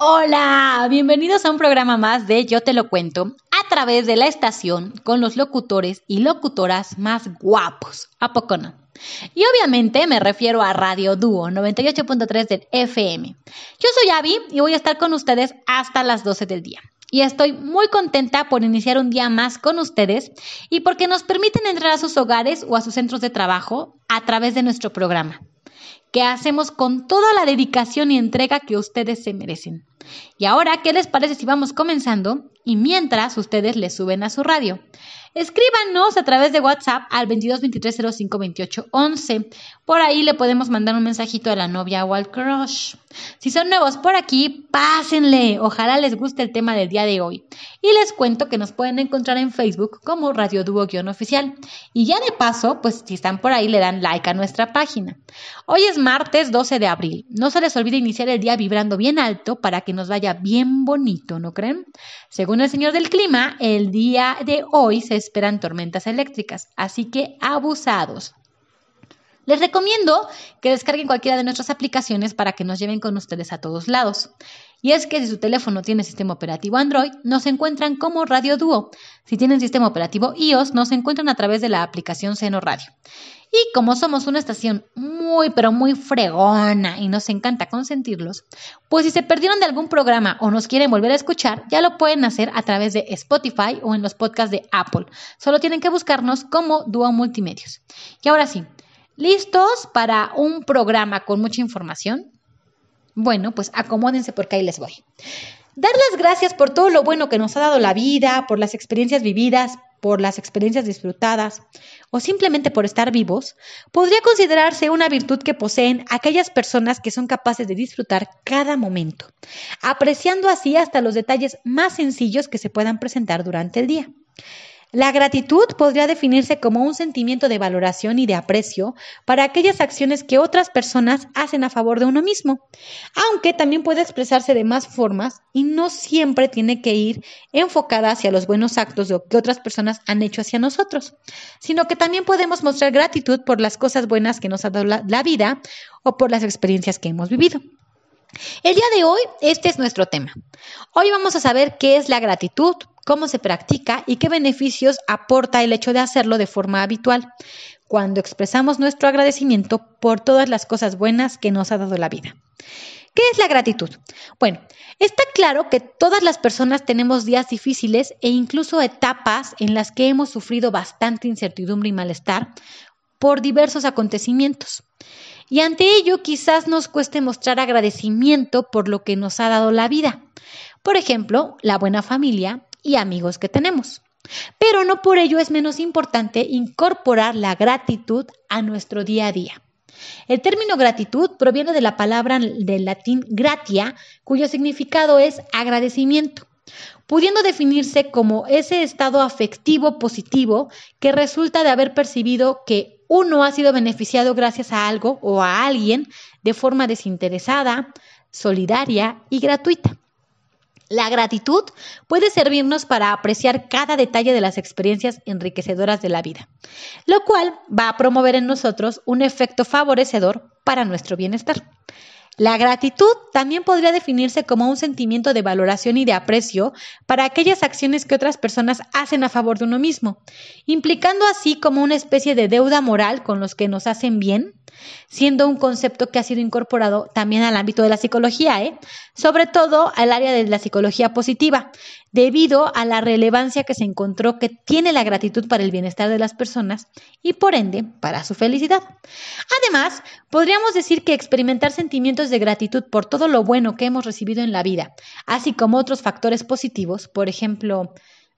Hola, bienvenidos a un programa más de Yo te lo cuento a través de la estación con los locutores y locutoras más guapos. ¿A poco no? Y obviamente me refiero a Radio Dúo 98.3 del FM. Yo soy Avi y voy a estar con ustedes hasta las 12 del día. Y estoy muy contenta por iniciar un día más con ustedes y porque nos permiten entrar a sus hogares o a sus centros de trabajo a través de nuestro programa que hacemos con toda la dedicación y entrega que ustedes se merecen. Y ahora, ¿qué les parece si vamos comenzando? Y mientras ustedes le suben a su radio. Escríbanos a través de WhatsApp al 22 23 05 28 11. Por ahí le podemos mandar un mensajito a la novia o crush. Si son nuevos por aquí, pásenle. Ojalá les guste el tema del día de hoy. Y les cuento que nos pueden encontrar en Facebook como Radio Dúo-oficial. Y ya de paso, pues si están por ahí, le dan like a nuestra página. Hoy es martes 12 de abril. No se les olvide iniciar el día vibrando bien alto para que nos vaya bien bonito, ¿no creen? Según el señor del clima, el día de hoy se esperan tormentas eléctricas, así que abusados. Les recomiendo que descarguen cualquiera de nuestras aplicaciones para que nos lleven con ustedes a todos lados. Y es que si su teléfono tiene sistema operativo Android, nos encuentran como Radio Duo. Si tienen sistema operativo iOS, nos encuentran a través de la aplicación Seno Radio. Y como somos una estación muy, pero muy fregona y nos encanta consentirlos, pues si se perdieron de algún programa o nos quieren volver a escuchar, ya lo pueden hacer a través de Spotify o en los podcasts de Apple. Solo tienen que buscarnos como Duo Multimedios. Y ahora sí, ¿Listos para un programa con mucha información? Bueno, pues acomódense porque ahí les voy. Dar las gracias por todo lo bueno que nos ha dado la vida, por las experiencias vividas, por las experiencias disfrutadas o simplemente por estar vivos, podría considerarse una virtud que poseen aquellas personas que son capaces de disfrutar cada momento, apreciando así hasta los detalles más sencillos que se puedan presentar durante el día. La gratitud podría definirse como un sentimiento de valoración y de aprecio para aquellas acciones que otras personas hacen a favor de uno mismo, aunque también puede expresarse de más formas y no siempre tiene que ir enfocada hacia los buenos actos que otras personas han hecho hacia nosotros, sino que también podemos mostrar gratitud por las cosas buenas que nos ha dado la, vida o por las experiencias que hemos vivido. El día de hoy, este es nuestro tema. Hoy vamos a saber qué es la gratitud, cómo se practica y qué beneficios aporta el hecho de hacerlo de forma habitual, cuando expresamos nuestro agradecimiento por todas las cosas buenas que nos ha dado la vida. ¿Qué es la gratitud? Bueno, está claro que todas las personas tenemos días difíciles e incluso etapas en las que hemos sufrido bastante incertidumbre y malestar por diversos acontecimientos. Y ante ello quizás nos cueste mostrar agradecimiento por lo que nos ha dado la vida. Por ejemplo, la buena familia, y amigos que tenemos. Pero no por ello es menos importante incorporar la gratitud a nuestro día a día. El término gratitud proviene de la palabra del latín gratia, cuyo significado es agradecimiento, pudiendo definirse como ese estado afectivo positivo que resulta de haber percibido que uno ha sido beneficiado gracias a algo o a alguien de forma desinteresada, solidaria y gratuita. La gratitud puede servirnos para apreciar cada detalle de las experiencias enriquecedoras de la vida, lo cual va a promover en nosotros un efecto favorecedor para nuestro bienestar. La gratitud también podría definirse como un sentimiento de valoración y de aprecio para aquellas acciones que otras personas hacen a favor de uno mismo, implicando así como una especie de deuda moral con los que nos hacen bien, siendo un concepto que ha sido incorporado también al ámbito de la psicología, ¿eh? sobre todo al área de la psicología positiva, debido a la relevancia que se encontró que tiene la gratitud para el bienestar de las personas y por ende para su felicidad. Además, podríamos decir que experimentar sentimientos de gratitud por todo lo bueno que hemos recibido en la vida, así como otros factores positivos, por ejemplo,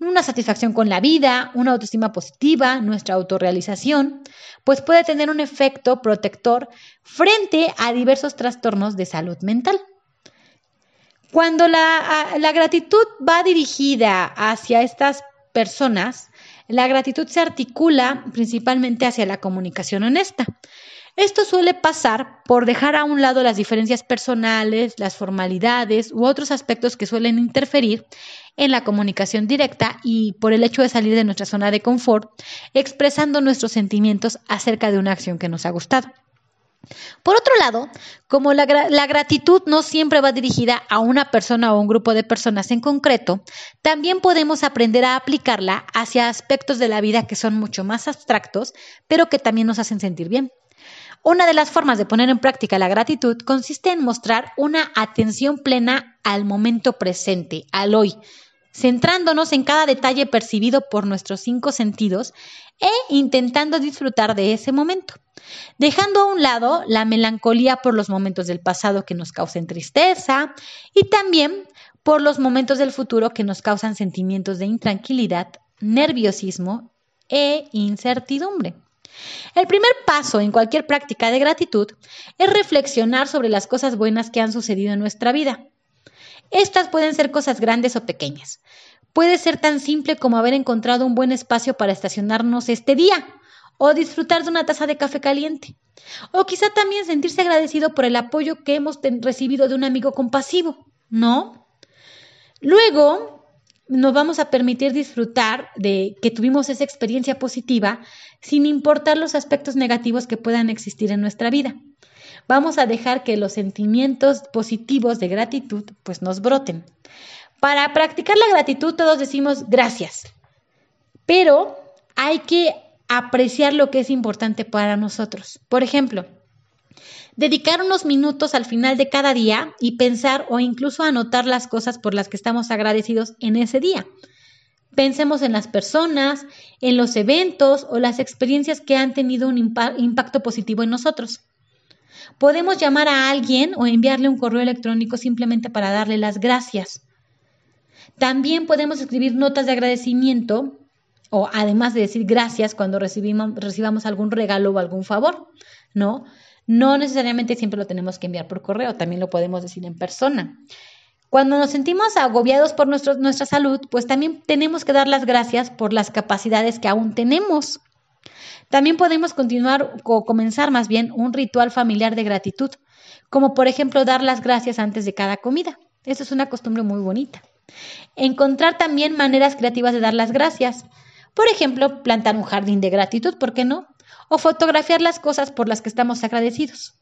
una satisfacción con la vida, una autoestima positiva, nuestra autorrealización, pues puede tener un efecto protector frente a diversos trastornos de salud mental. Cuando la, gratitud va dirigida hacia estas personas, la gratitud se articula principalmente hacia la comunicación honesta. Esto suele pasar por dejar a un lado las diferencias personales, las formalidades u otros aspectos que suelen interferir en la comunicación directa y por el hecho de salir de nuestra zona de confort, expresando nuestros sentimientos acerca de una acción que nos ha gustado. Por otro lado, como la, gratitud no siempre va dirigida a una persona o un grupo de personas en concreto, también podemos aprender a aplicarla hacia aspectos de la vida que son mucho más abstractos, pero que también nos hacen sentir bien. Una de las formas de poner en práctica la gratitud consiste en mostrar una atención plena al momento presente, al hoy, centrándonos en cada detalle percibido por nuestros cinco sentidos e intentando disfrutar de ese momento, dejando a un lado la melancolía por los momentos del pasado que nos causen tristeza y también por los momentos del futuro que nos causan sentimientos de intranquilidad, nerviosismo e incertidumbre. El primer paso en cualquier práctica de gratitud es reflexionar sobre las cosas buenas que han sucedido en nuestra vida. Estas pueden ser cosas grandes o pequeñas. Puede ser tan simple como haber encontrado un buen espacio para estacionarnos este día o disfrutar de una taza de café caliente. O quizá también sentirse agradecido por el apoyo que hemos recibido de un amigo compasivo, ¿no? Luego nos vamos a permitir disfrutar de que tuvimos esa experiencia positiva sin importar los aspectos negativos que puedan existir en nuestra vida. Vamos a dejar que los sentimientos positivos de gratitud pues nos broten. Para practicar la gratitud todos decimos gracias, pero hay que apreciar lo que es importante para nosotros. Por ejemplo, dedicar unos minutos al final de cada día y pensar o incluso anotar las cosas por las que estamos agradecidos en ese día. Pensemos en las personas, en los eventos o las experiencias que han tenido un impacto positivo en nosotros. Podemos llamar a alguien o enviarle un correo electrónico simplemente para darle las gracias. También podemos escribir notas de agradecimiento o además de decir gracias cuando recibimos, recibamos algún regalo o algún favor, ¿no? No necesariamente siempre lo tenemos que enviar por correo, también lo podemos decir en persona. Cuando nos sentimos agobiados por nuestra salud, pues también tenemos que dar las gracias por las capacidades que aún tenemos. También podemos continuar o comenzar más bien un ritual familiar de gratitud, como por ejemplo dar las gracias antes de cada comida. Eso es una costumbre muy bonita. Encontrar también maneras creativas de dar las gracias. Por ejemplo, plantar un jardín de gratitud, ¿por qué no? O fotografiar las cosas por las que estamos agradecidos.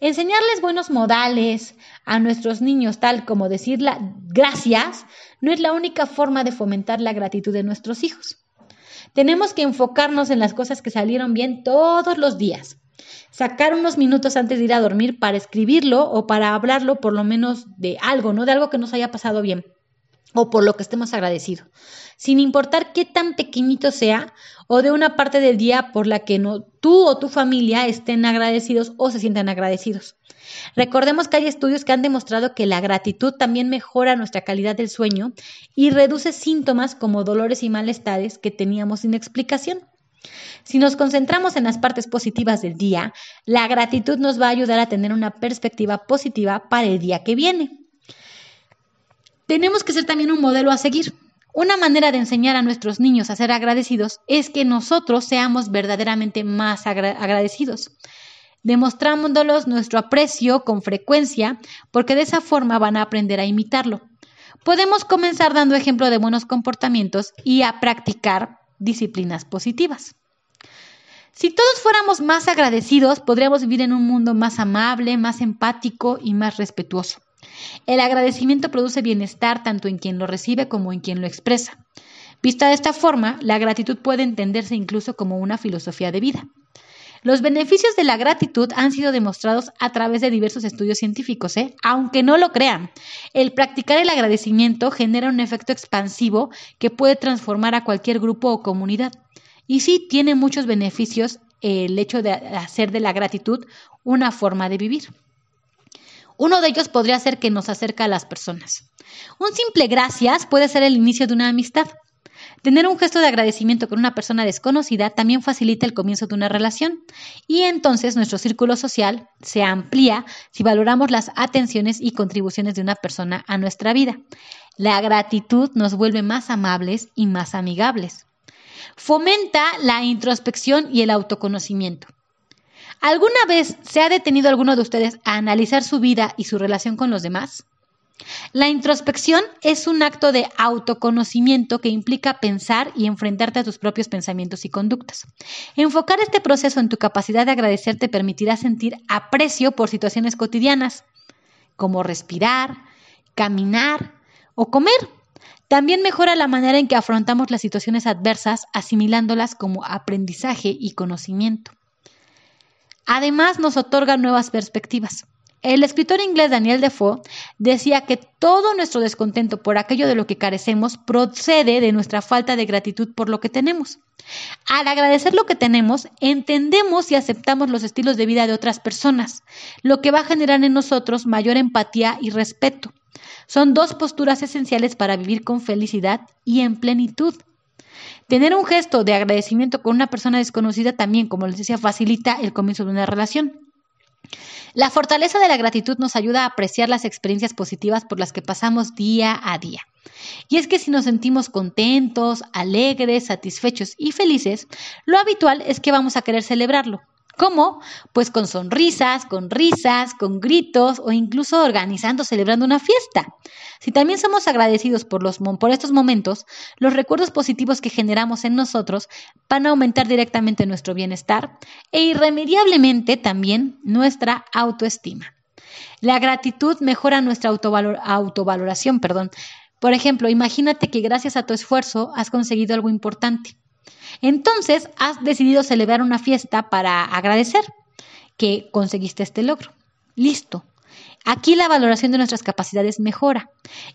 Enseñarles buenos modales a nuestros niños, tal como decir gracias, no es la única forma de fomentar la gratitud de nuestros hijos. Tenemos que enfocarnos en las cosas que salieron bien todos los días. Sacar unos minutos antes de ir a dormir para escribirlo o para hablarlo por lo menos de algo, ¿no? De algo que nos haya pasado bien o por lo que estemos agradecidos, sin importar qué tan pequeñito sea o de una parte del día por la que no, tú o tu familia estén agradecidos o se sientan agradecidos. Recordemos que hay estudios que han demostrado que la gratitud también mejora nuestra calidad del sueño y reduce síntomas como dolores y malestares que teníamos sin explicación. Si nos concentramos en las partes positivas del día, la gratitud nos va a ayudar a tener una perspectiva positiva para el día que viene. Tenemos que ser también un modelo a seguir. Una manera de enseñar a nuestros niños a ser agradecidos es que nosotros seamos verdaderamente más agradecidos, demostrándolos nuestro aprecio con frecuencia, porque de esa forma van a aprender a imitarlo. Podemos comenzar dando ejemplo de buenos comportamientos y a practicar disciplinas positivas. Si todos fuéramos más agradecidos, podríamos vivir en un mundo más amable, más empático y más respetuoso. El agradecimiento produce bienestar tanto en quien lo recibe como en quien lo expresa. Vista de esta forma, la gratitud puede entenderse incluso como una filosofía de vida. Los beneficios de la gratitud han sido demostrados a través de diversos estudios científicos, ¿eh? aunque no lo crean. El practicar el agradecimiento genera un efecto expansivo que puede transformar a cualquier grupo o comunidad. Y sí, tiene muchos beneficios el hecho de hacer de la gratitud una forma de vivir. Uno de ellos podría ser que nos acerca a las personas. Un simple gracias puede ser el inicio de una amistad. Tener un gesto de agradecimiento con una persona desconocida también facilita el comienzo de una relación y entonces nuestro círculo social se amplía si valoramos las atenciones y contribuciones de una persona a nuestra vida. La gratitud nos vuelve más amables y más amigables. Fomenta la introspección y el autoconocimiento. ¿Alguna vez se ha detenido alguno de ustedes a analizar su vida y su relación con los demás? La introspección es un acto de autoconocimiento que implica pensar y enfrentarte a tus propios pensamientos y conductas. Enfocar este proceso en tu capacidad de agradecer te permitirá sentir aprecio por situaciones cotidianas, como respirar, caminar o comer. También mejora la manera en que afrontamos las situaciones adversas, asimilándolas como aprendizaje y conocimiento. Además, nos otorga nuevas perspectivas. El escritor inglés Daniel Defoe decía que todo nuestro descontento por aquello de lo que carecemos procede de nuestra falta de gratitud por lo que tenemos. Al agradecer lo que tenemos, entendemos y aceptamos los estilos de vida de otras personas, lo que va a generar en nosotros mayor empatía y respeto. Son dos posturas esenciales para vivir con felicidad y en plenitud. Tener un gesto de agradecimiento con una persona desconocida también, como les decía, facilita el comienzo de una relación. La fortaleza de la gratitud nos ayuda a apreciar las experiencias positivas por las que pasamos día a día. Y es que si nos sentimos contentos, alegres, satisfechos y felices, lo habitual es que vamos a querer celebrarlo. ¿Cómo? Pues con sonrisas, con risas, con gritos o incluso organizando, celebrando una fiesta. Si también somos agradecidos por, los, por estos momentos, los recuerdos positivos que generamos en nosotros van a aumentar directamente nuestro bienestar e irremediablemente también nuestra autoestima. La gratitud mejora nuestra autovaloración, perdón. Por ejemplo, imagínate que gracias a tu esfuerzo has conseguido algo importante. Entonces, has decidido celebrar una fiesta para agradecer que conseguiste este logro. Listo. Aquí la valoración de nuestras capacidades mejora.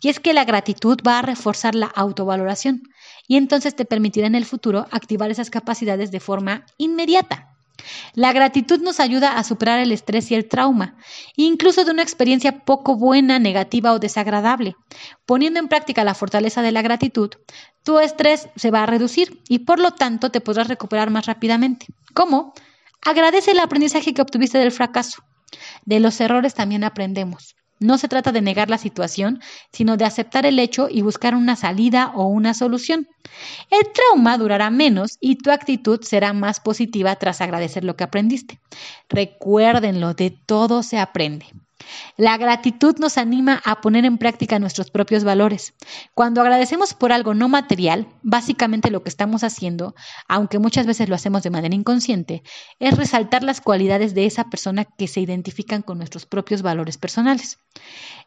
Y es que la gratitud va a reforzar la autovaloración y entonces te permitirá en el futuro activar esas capacidades de forma inmediata. La gratitud nos ayuda a superar el estrés y el trauma, incluso de una experiencia poco buena, negativa o desagradable. Poniendo en práctica la fortaleza de la gratitud, tu estrés se va a reducir y por lo tanto te podrás recuperar más rápidamente. ¿Cómo? Agradece el aprendizaje que obtuviste del fracaso. De los errores también aprendemos. No se trata de negar la situación, sino de aceptar el hecho y buscar una salida o una solución. El trauma durará menos y tu actitud será más positiva tras agradecer lo que aprendiste. Recuérdenlo, de todo se aprende. La gratitud nos anima a poner en práctica nuestros propios valores. Cuando agradecemos por algo no material, básicamente lo que estamos haciendo, aunque muchas veces lo hacemos de manera inconsciente, es resaltar las cualidades de esa persona que se identifican con nuestros propios valores personales.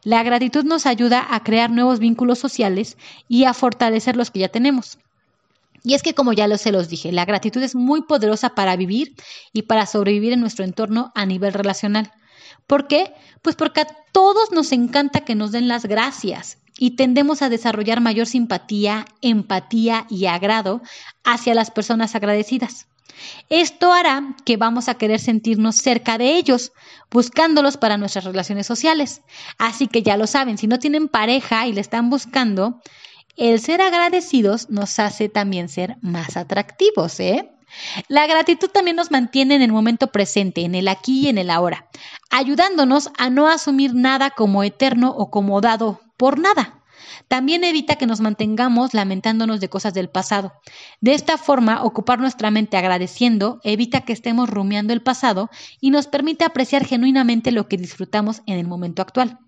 La gratitud nos ayuda a crear nuevos vínculos sociales y a fortalecer los que ya tenemos. Y es que, como ya se los dije, la gratitud es muy poderosa para vivir y para sobrevivir en nuestro entorno a nivel relacional. ¿Por qué? Pues porque a todos nos encanta que nos den las gracias y tendemos a desarrollar mayor simpatía, empatía y agrado hacia las personas agradecidas. Esto hará que vamos a querer sentirnos cerca de ellos, buscándolos para nuestras relaciones sociales. Así que ya lo saben, si no tienen pareja y le están buscando, el ser agradecidos nos hace también ser más atractivos, ¿eh? La gratitud también nos mantiene en el momento presente, en el aquí y en el ahora, ayudándonos a no asumir nada como eterno o como dado por nada. También evita que nos mantengamos lamentándonos de cosas del pasado. De esta forma, ocupar nuestra mente agradeciendo evita que estemos rumiando el pasado y nos permite apreciar genuinamente lo que disfrutamos en el momento actual.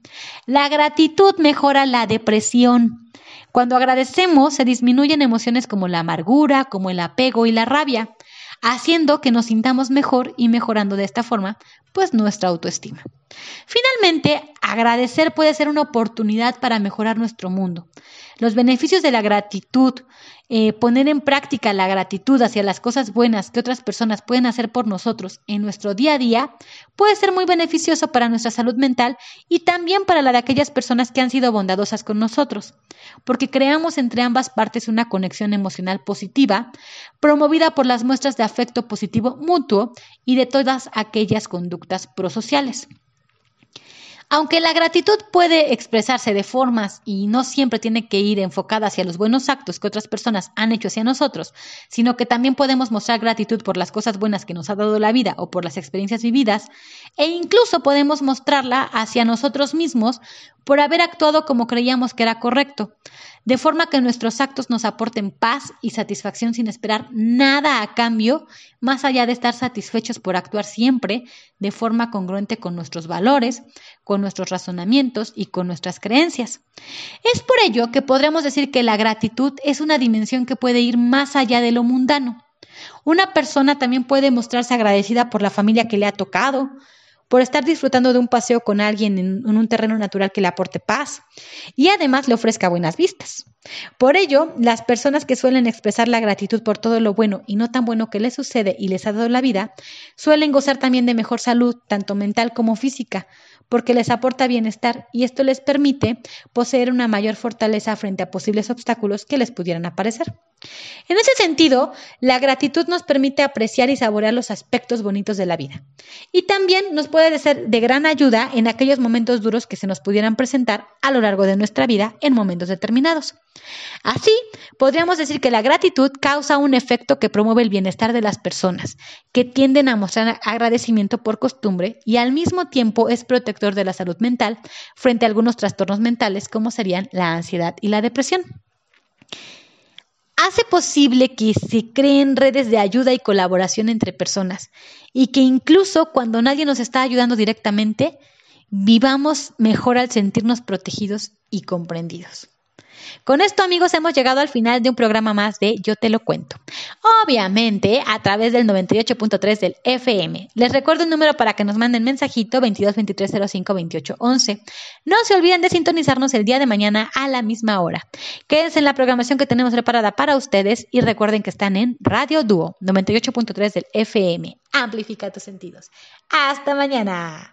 La gratitud mejora la depresión. Cuando agradecemos, se disminuyen emociones como la amargura, como el apego y la rabia, haciendo que nos sintamos mejor y mejorando de esta forma, pues nuestra autoestima. Finalmente, agradecer puede ser una oportunidad para mejorar nuestro mundo. Los beneficios de la gratitud, eh, poner en práctica la gratitud hacia las cosas buenas que otras personas pueden hacer por nosotros en nuestro día a día, puede ser muy beneficioso para nuestra salud mental y también para la de aquellas personas que han sido bondadosas con nosotros, porque creamos entre ambas partes una conexión emocional positiva, promovida por las muestras de afecto positivo mutuo y de todas aquellas conductas prosociales. Aunque la gratitud puede expresarse de formas y no siempre tiene que ir enfocada hacia los buenos actos que otras personas han hecho hacia nosotros, sino que también podemos mostrar gratitud por las cosas buenas que nos ha dado la vida o por las experiencias vividas, e incluso podemos mostrarla hacia nosotros mismos por haber actuado como creíamos que era correcto de forma que nuestros actos nos aporten paz y satisfacción sin esperar nada a cambio, más allá de estar satisfechos por actuar siempre de forma congruente con nuestros valores, con nuestros razonamientos y con nuestras creencias. Es por ello que podríamos decir que la gratitud es una dimensión que puede ir más allá de lo mundano. Una persona también puede mostrarse agradecida por la familia que le ha tocado, por estar disfrutando de un paseo con alguien en, un terreno natural que le aporte paz y además le ofrezca buenas vistas. Por ello, las personas que suelen expresar la gratitud por todo lo bueno y no tan bueno que les sucede y les ha dado la vida, suelen gozar también de mejor salud, tanto mental como física, porque les aporta bienestar y esto les permite poseer una mayor fortaleza frente a posibles obstáculos que les pudieran aparecer. En ese sentido, la gratitud nos permite apreciar y saborear los aspectos bonitos de la vida. Y también nos puede ser de gran ayuda en aquellos momentos duros que se nos pudieran presentar a lo largo de nuestra vida en momentos determinados. Así, podríamos decir que la gratitud causa un efecto que promueve el bienestar de las personas, que tienden a mostrar agradecimiento por costumbre y al mismo tiempo es protector de la salud mental frente a algunos trastornos mentales como serían la ansiedad y la depresión hace posible que se creen redes de ayuda y colaboración entre personas y que incluso cuando nadie nos está ayudando directamente, vivamos mejor al sentirnos protegidos y comprendidos. Con esto, amigos, hemos llegado al final de un programa más de Yo te lo cuento. Obviamente, a través del 98.3 del FM. Les recuerdo un número para que nos manden mensajito 22 No se olviden de sintonizarnos el día de mañana a la misma hora. Quédense en la programación que tenemos preparada para ustedes y recuerden que están en Radio Dúo 98.3 del FM. Amplifica tus sentidos. Hasta mañana.